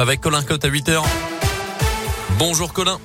avec Colin Cotte à 8h. Bonjour Colin.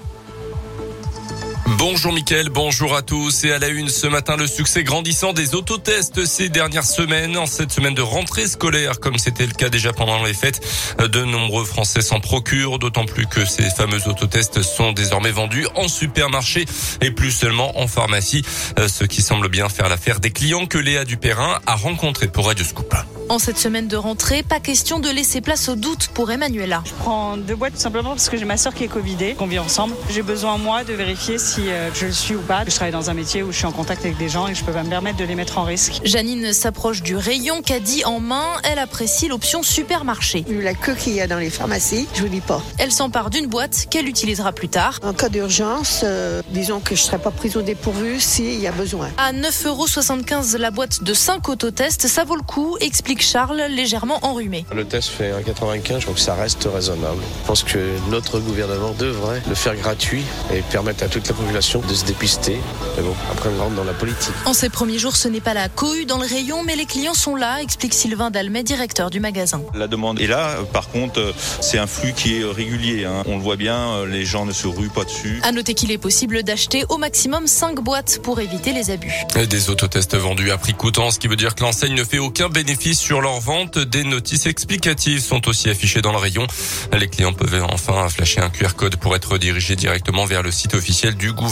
Bonjour Mickaël, bonjour à tous. Et à la une ce matin, le succès grandissant des autotests ces dernières semaines. En cette semaine de rentrée scolaire, comme c'était le cas déjà pendant les fêtes, de nombreux Français s'en procurent, d'autant plus que ces fameux autotests sont désormais vendus en supermarché et plus seulement en pharmacie, ce qui semble bien faire l'affaire des clients que Léa Dupérin a rencontrés pour Radio Scoop. En cette semaine de rentrée, pas question de laisser place au doute pour Emmanuela. Je prends deux boîtes tout simplement parce que j'ai ma soeur qui est Covidée, qu'on vit ensemble. J'ai besoin, moi, de vérifier si euh, je le suis ou pas. Je travaille dans un métier où je suis en contact avec des gens et je peux pas me permettre de les mettre en risque. Janine s'approche du rayon caddie en main. Elle apprécie l'option supermarché. Vu la queue qu'il y a dans les pharmacies, je vous dis pas. Elle s'empare d'une boîte qu'elle utilisera plus tard. En cas d'urgence, euh, disons que je serai pas prise au dépourvu s'il y a besoin. À 9,75 euros la boîte de 5 autotests, ça vaut le coup, explique Charles, légèrement enrhumé. Le test fait 1,95, je trouve que ça reste raisonnable. Je pense que notre gouvernement devrait le faire gratuit et permettre à toute la population de se dépister. Mais bon, après on rentre dans la politique. En ces premiers jours, ce n'est pas la cohue dans le rayon, mais les clients sont là, explique Sylvain Dalmet, directeur du magasin. La demande est là, par contre, c'est un flux qui est régulier. Hein. On le voit bien, les gens ne se ruent pas dessus. À noter qu'il est possible d'acheter au maximum 5 boîtes pour éviter les abus. Et des autotests vendus à prix coûtant, ce qui veut dire que l'enseigne ne fait aucun bénéfice sur leur vente. Des notices explicatives sont aussi affichées dans le rayon. Les clients peuvent enfin flasher un QR code pour être dirigés directement vers le site officiel du gouvernement.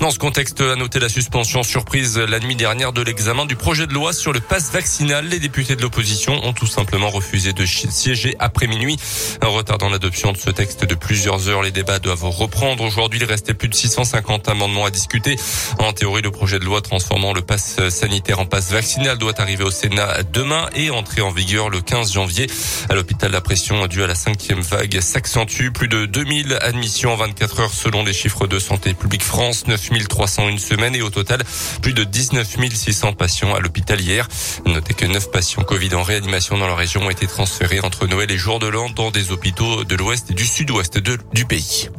Dans ce contexte, à noter la suspension surprise la nuit dernière de l'examen du projet de loi sur le pass vaccinal. Les députés de l'opposition ont tout simplement refusé de siéger après minuit, retardant l'adoption de ce texte de plusieurs heures. Les débats doivent reprendre. Aujourd'hui, il restait plus de 650 amendements à discuter. En théorie, le projet de loi transformant le pass sanitaire en pass vaccinal doit arriver au Sénat demain et entrer en vigueur le 15 janvier. À l'hôpital, la pression due à la cinquième vague s'accentue. Plus de 2000 admissions en 24 heures selon les chiffres de Santé publique France, 9300 une semaine et au total plus de 19 600 patients à l'hôpital hier. Notez que 9 patients Covid en réanimation dans la région ont été transférés entre Noël et jour de l'an dans des hôpitaux de l'ouest et du sud-ouest du pays.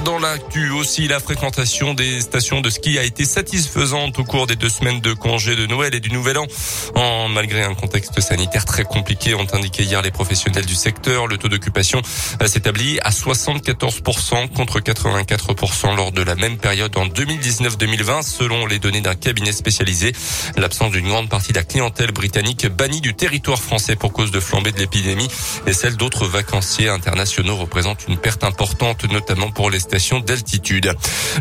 Dans l'actu aussi, la fréquentation des stations de ski a été satisfaisante au cours des deux semaines de congé de Noël et du Nouvel An. En, malgré un contexte sanitaire très compliqué, ont indiqué hier les professionnels du secteur. Le taux d'occupation s'établit à 74% contre 84% lors de la même période en 2019-2020, selon les données d'un cabinet spécialisé. L'absence d'une grande partie de la clientèle britannique bannie du territoire français pour cause de flambée de l'épidémie et celle d'autres vacanciers internationaux représente une perte importante, notamment pour les d'altitude.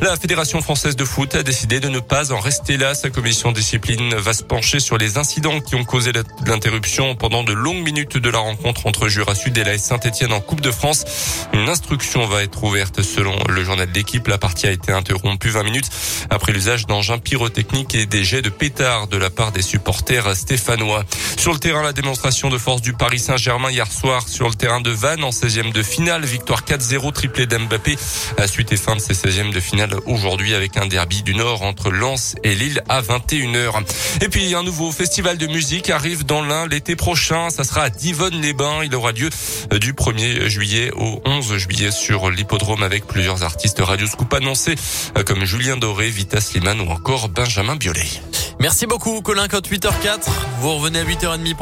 La Fédération française de foot a décidé de ne pas en rester là. Sa commission discipline va se pencher sur les incidents qui ont causé l'interruption pendant de longues minutes de la rencontre entre Jura Sud et la Saint-Etienne en Coupe de France. Une instruction va être ouverte selon le journal d'équipe. La partie a été interrompue 20 minutes après l'usage d'engins pyrotechniques et des jets de pétards de la part des supporters stéphanois. Sur le terrain, la démonstration de force du Paris Saint-Germain hier soir sur le terrain de Vannes en 16e de finale. Victoire 4-0 triplé d'Mbappé suite et fin de ces 16e de finale aujourd'hui avec un derby du Nord entre Lens et Lille à 21h. Et puis un nouveau festival de musique arrive dans l'Ain l'été prochain. Ça sera à Divonne-les-Bains. Il aura lieu du 1er juillet au 11 juillet sur l'hippodrome avec plusieurs artistes Radio Scoop annoncés comme Julien Doré, Vita Sliman ou encore Benjamin Biolay. Merci beaucoup Colin, code 8h04. Vous revenez à 8h30